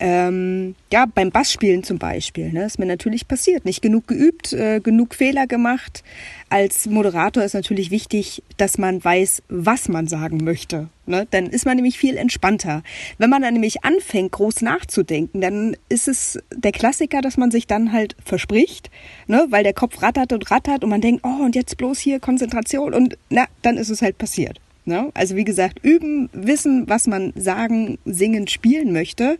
ähm, ja, beim Bassspielen zum Beispiel, ne, ist mir natürlich passiert. Nicht genug geübt, äh, genug Fehler gemacht. Als Moderator ist natürlich wichtig, dass man weiß, was man sagen möchte. Ne? Dann ist man nämlich viel entspannter. Wenn man dann nämlich anfängt, groß nachzudenken, dann ist es der Klassiker, dass man sich dann halt verspricht, ne? weil der Kopf rattert und rattert und man denkt, oh, und jetzt bloß hier Konzentration und na, dann ist es halt passiert. Ne? Also wie gesagt, üben, wissen, was man sagen, singen, spielen möchte,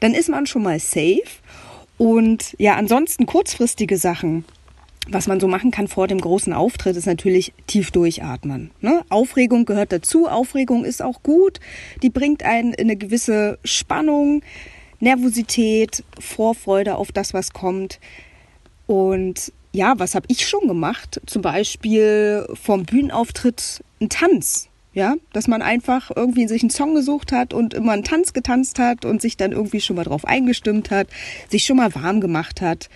dann ist man schon mal safe. Und ja, ansonsten kurzfristige Sachen, was man so machen kann vor dem großen Auftritt, ist natürlich tief durchatmen. Ne? Aufregung gehört dazu. Aufregung ist auch gut. Die bringt einen in eine gewisse Spannung, Nervosität, Vorfreude auf das, was kommt. Und ja, was habe ich schon gemacht? Zum Beispiel vom Bühnenauftritt ein Tanz. Ja, dass man einfach irgendwie sich einen Song gesucht hat und immer einen Tanz getanzt hat und sich dann irgendwie schon mal drauf eingestimmt hat, sich schon mal warm gemacht hat.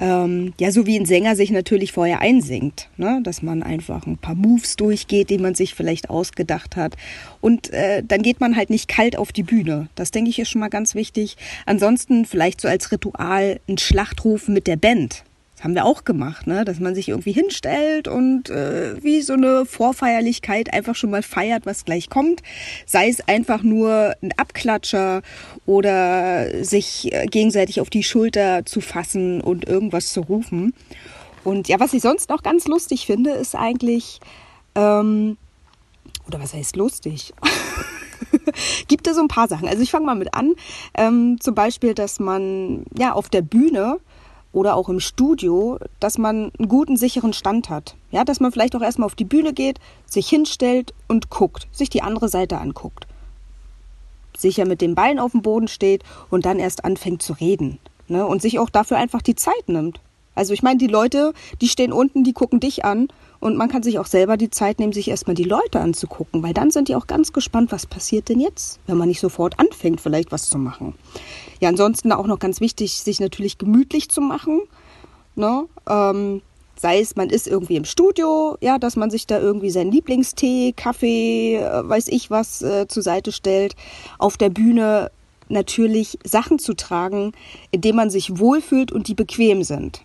Ähm, ja, so wie ein Sänger sich natürlich vorher einsingt, ne? dass man einfach ein paar Moves durchgeht, die man sich vielleicht ausgedacht hat. Und äh, dann geht man halt nicht kalt auf die Bühne. Das denke ich ist schon mal ganz wichtig. Ansonsten vielleicht so als Ritual ein Schlachtruf mit der Band. Das haben wir auch gemacht, ne? dass man sich irgendwie hinstellt und äh, wie so eine Vorfeierlichkeit einfach schon mal feiert, was gleich kommt. Sei es einfach nur ein Abklatscher oder sich äh, gegenseitig auf die Schulter zu fassen und irgendwas zu rufen. Und ja, was ich sonst noch ganz lustig finde, ist eigentlich, ähm, oder was heißt lustig? [laughs] gibt es so ein paar Sachen. Also ich fange mal mit an. Ähm, zum Beispiel, dass man ja auf der Bühne oder auch im Studio, dass man einen guten, sicheren Stand hat. Ja, dass man vielleicht auch erstmal auf die Bühne geht, sich hinstellt und guckt, sich die andere Seite anguckt. Sicher mit dem Bein auf dem Boden steht und dann erst anfängt zu reden. Ne? Und sich auch dafür einfach die Zeit nimmt. Also ich meine, die Leute, die stehen unten, die gucken dich an und man kann sich auch selber die Zeit nehmen, sich erstmal die Leute anzugucken, weil dann sind die auch ganz gespannt, was passiert denn jetzt, wenn man nicht sofort anfängt, vielleicht was zu machen. Ja, ansonsten auch noch ganz wichtig, sich natürlich gemütlich zu machen. Ne? Ähm, sei es, man ist irgendwie im Studio, ja, dass man sich da irgendwie seinen Lieblingstee, Kaffee, äh, weiß ich was äh, zur Seite stellt. Auf der Bühne natürlich Sachen zu tragen, indem man sich wohlfühlt und die bequem sind.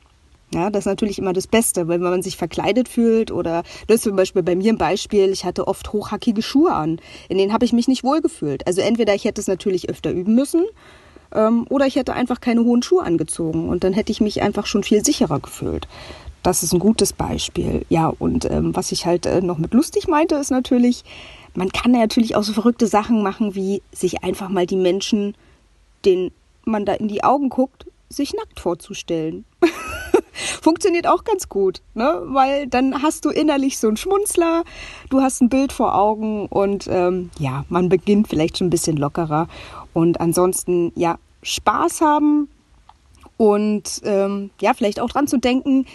Ja, das ist natürlich immer das Beste, weil wenn man sich verkleidet fühlt oder das ist zum Beispiel bei mir ein Beispiel, ich hatte oft hochhackige Schuhe an. In denen habe ich mich nicht wohlgefühlt. Also entweder ich hätte es natürlich öfter üben müssen ähm, oder ich hätte einfach keine hohen Schuhe angezogen und dann hätte ich mich einfach schon viel sicherer gefühlt. Das ist ein gutes Beispiel. Ja, und ähm, was ich halt äh, noch mit lustig meinte, ist natürlich, man kann natürlich auch so verrückte Sachen machen, wie sich einfach mal die Menschen, denen man da in die Augen guckt, sich nackt vorzustellen. [laughs] Funktioniert auch ganz gut, ne? weil dann hast du innerlich so einen Schmunzler, du hast ein Bild vor Augen und ähm, ja, man beginnt vielleicht schon ein bisschen lockerer. Und ansonsten, ja, Spaß haben und ähm, ja, vielleicht auch dran zu denken,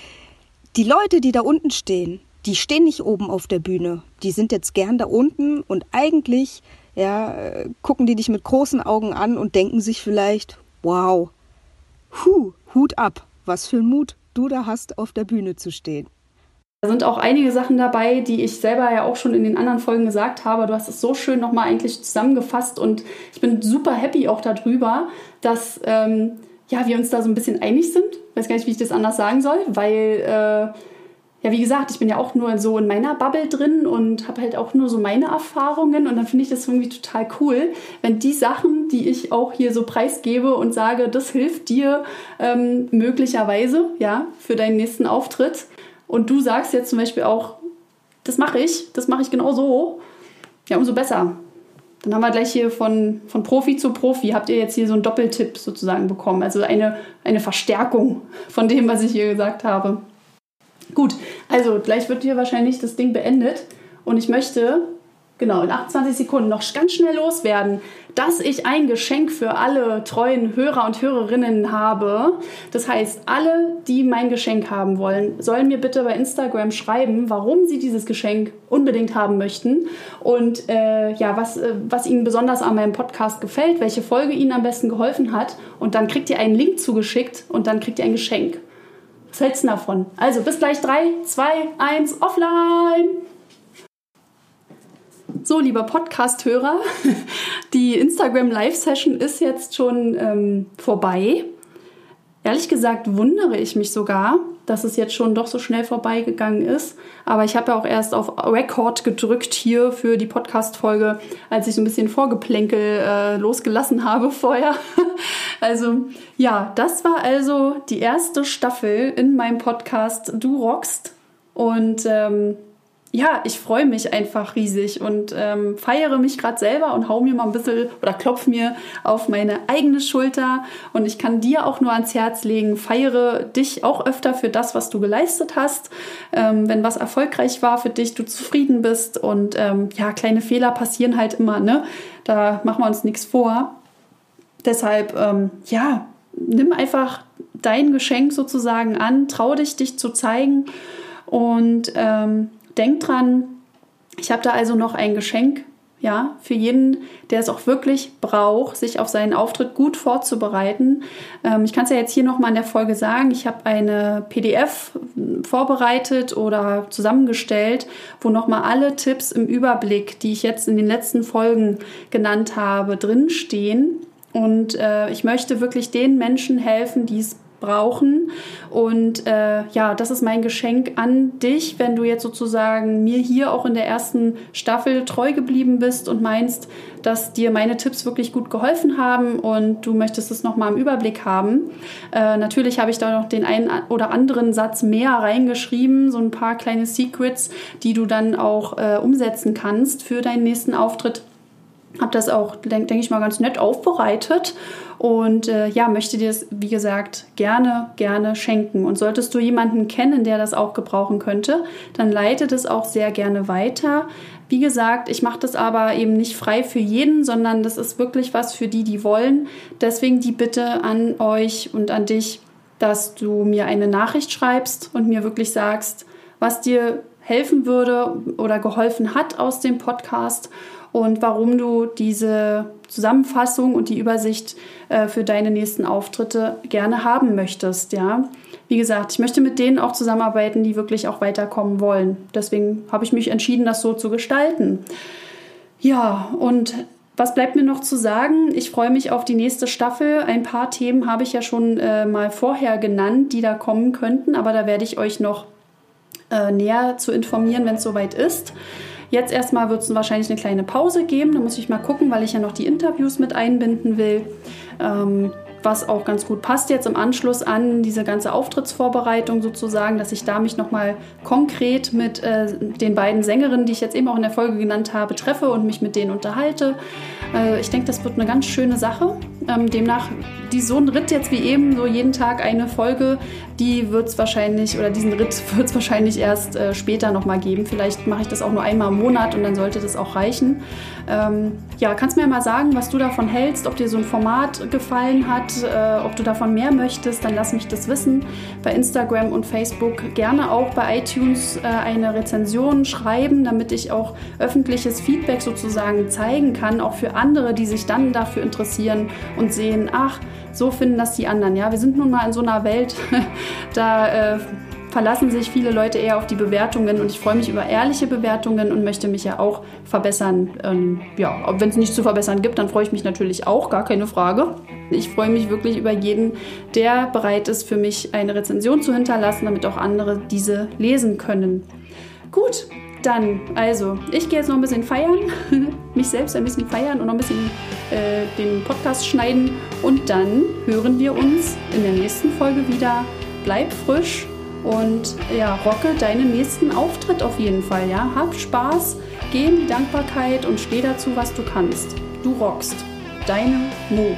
die Leute, die da unten stehen, die stehen nicht oben auf der Bühne. Die sind jetzt gern da unten und eigentlich ja, gucken die dich mit großen Augen an und denken sich vielleicht, wow, hu, Hut ab, was für ein Mut du da hast, auf der Bühne zu stehen. Da sind auch einige Sachen dabei, die ich selber ja auch schon in den anderen Folgen gesagt habe. Du hast es so schön nochmal eigentlich zusammengefasst und ich bin super happy auch darüber, dass ähm, ja, wir uns da so ein bisschen einig sind. Ich weiß gar nicht, wie ich das anders sagen soll, weil äh, ja, wie gesagt, ich bin ja auch nur so in meiner Bubble drin und habe halt auch nur so meine Erfahrungen und dann finde ich das irgendwie total cool, wenn die Sachen, die ich auch hier so preisgebe und sage, das hilft dir ähm, möglicherweise, ja, für deinen nächsten Auftritt und du sagst jetzt zum Beispiel auch, das mache ich, das mache ich genau so, ja, umso besser. Dann haben wir gleich hier von, von Profi zu Profi, habt ihr jetzt hier so einen Doppeltipp sozusagen bekommen, also eine, eine Verstärkung von dem, was ich hier gesagt habe. Gut, also gleich wird hier wahrscheinlich das Ding beendet und ich möchte genau in 28 Sekunden noch ganz schnell loswerden, dass ich ein Geschenk für alle treuen Hörer und Hörerinnen habe. Das heißt, alle, die mein Geschenk haben wollen, sollen mir bitte bei Instagram schreiben, warum sie dieses Geschenk unbedingt haben möchten und äh, ja, was, äh, was ihnen besonders an meinem Podcast gefällt, welche Folge ihnen am besten geholfen hat. Und dann kriegt ihr einen Link zugeschickt und dann kriegt ihr ein Geschenk. Was hältst du davon? Also bis gleich 3, 2, 1, offline! So, lieber Podcast-Hörer, [laughs] die Instagram Live-Session ist jetzt schon ähm, vorbei. Ehrlich gesagt wundere ich mich sogar, dass es jetzt schon doch so schnell vorbeigegangen ist. Aber ich habe ja auch erst auf Record gedrückt hier für die Podcast-Folge, als ich so ein bisschen Vorgeplänkel äh, losgelassen habe [laughs] vorher. also ja, das war also die erste Staffel in meinem Podcast Du rockst. Und ähm, ja, ich freue mich einfach riesig und ähm, feiere mich gerade selber und hau mir mal ein bisschen oder klopf mir auf meine eigene Schulter. Und ich kann dir auch nur ans Herz legen, feiere dich auch öfter für das, was du geleistet hast. Ähm, wenn was erfolgreich war für dich, du zufrieden bist und ähm, ja, kleine Fehler passieren halt immer, ne? Da machen wir uns nichts vor. Deshalb, ähm, ja, nimm einfach dein Geschenk sozusagen an, trau dich, dich zu zeigen und ähm, denk dran, ich habe da also noch ein Geschenk, ja, für jeden, der es auch wirklich braucht, sich auf seinen Auftritt gut vorzubereiten. Ähm, ich kann es ja jetzt hier nochmal in der Folge sagen, ich habe eine PDF vorbereitet oder zusammengestellt, wo nochmal alle Tipps im Überblick, die ich jetzt in den letzten Folgen genannt habe, drinstehen. Und äh, ich möchte wirklich den Menschen helfen, die es brauchen. Und äh, ja, das ist mein Geschenk an dich, wenn du jetzt sozusagen mir hier auch in der ersten Staffel treu geblieben bist und meinst, dass dir meine Tipps wirklich gut geholfen haben und du möchtest es nochmal im Überblick haben. Äh, natürlich habe ich da noch den einen oder anderen Satz mehr reingeschrieben, so ein paar kleine Secrets, die du dann auch äh, umsetzen kannst für deinen nächsten Auftritt. habe das auch, denke denk ich mal, ganz nett aufbereitet und äh, ja, möchte dir das, wie gesagt, gerne, gerne schenken. Und solltest du jemanden kennen, der das auch gebrauchen könnte, dann leite das auch sehr gerne weiter. Wie gesagt, ich mache das aber eben nicht frei für jeden, sondern das ist wirklich was für die, die wollen. Deswegen die Bitte an euch und an dich, dass du mir eine Nachricht schreibst und mir wirklich sagst, was dir helfen würde oder geholfen hat aus dem Podcast und warum du diese Zusammenfassung und die Übersicht äh, für deine nächsten Auftritte gerne haben möchtest. Ja, wie gesagt, ich möchte mit denen auch zusammenarbeiten, die wirklich auch weiterkommen wollen. Deswegen habe ich mich entschieden, das so zu gestalten. Ja, und was bleibt mir noch zu sagen? Ich freue mich auf die nächste Staffel. Ein paar Themen habe ich ja schon äh, mal vorher genannt, die da kommen könnten, aber da werde ich euch noch äh, näher zu informieren, wenn es soweit ist. Jetzt erstmal wird es wahrscheinlich eine kleine Pause geben. Da muss ich mal gucken, weil ich ja noch die Interviews mit einbinden will. Ähm, was auch ganz gut passt jetzt im Anschluss an diese ganze Auftrittsvorbereitung sozusagen, dass ich da mich nochmal konkret mit äh, den beiden Sängerinnen, die ich jetzt eben auch in der Folge genannt habe, treffe und mich mit denen unterhalte. Äh, ich denke, das wird eine ganz schöne Sache. Ähm, demnach, die, so ein Ritt jetzt wie eben, so jeden Tag eine Folge, die wird es wahrscheinlich, oder diesen Ritt [laughs] wird es wahrscheinlich erst äh, später nochmal geben. Vielleicht mache ich das auch nur einmal im Monat und dann sollte das auch reichen. Ähm, ja, kannst mir mal sagen, was du davon hältst, ob dir so ein Format gefallen hat, äh, ob du davon mehr möchtest, dann lass mich das wissen. Bei Instagram und Facebook gerne auch bei iTunes äh, eine Rezension schreiben, damit ich auch öffentliches Feedback sozusagen zeigen kann, auch für andere, die sich dann dafür interessieren und sehen, ach, so finden das die anderen. Ja, wir sind nun mal in so einer Welt, [laughs] da äh, verlassen sich viele Leute eher auf die Bewertungen und ich freue mich über ehrliche Bewertungen und möchte mich ja auch verbessern. Ähm, ja, wenn es nichts zu verbessern gibt, dann freue ich mich natürlich auch, gar keine Frage. Ich freue mich wirklich über jeden, der bereit ist, für mich eine Rezension zu hinterlassen, damit auch andere diese lesen können. Gut, dann, also, ich gehe jetzt noch ein bisschen feiern, [laughs] mich selbst ein bisschen feiern und noch ein bisschen äh, den Podcast schneiden. Und dann hören wir uns in der nächsten Folge wieder. Bleib frisch und ja, rocke deinen nächsten Auftritt auf jeden Fall. Ja? Hab Spaß, geh in die Dankbarkeit und steh dazu, was du kannst. Du rockst. Deine Mo.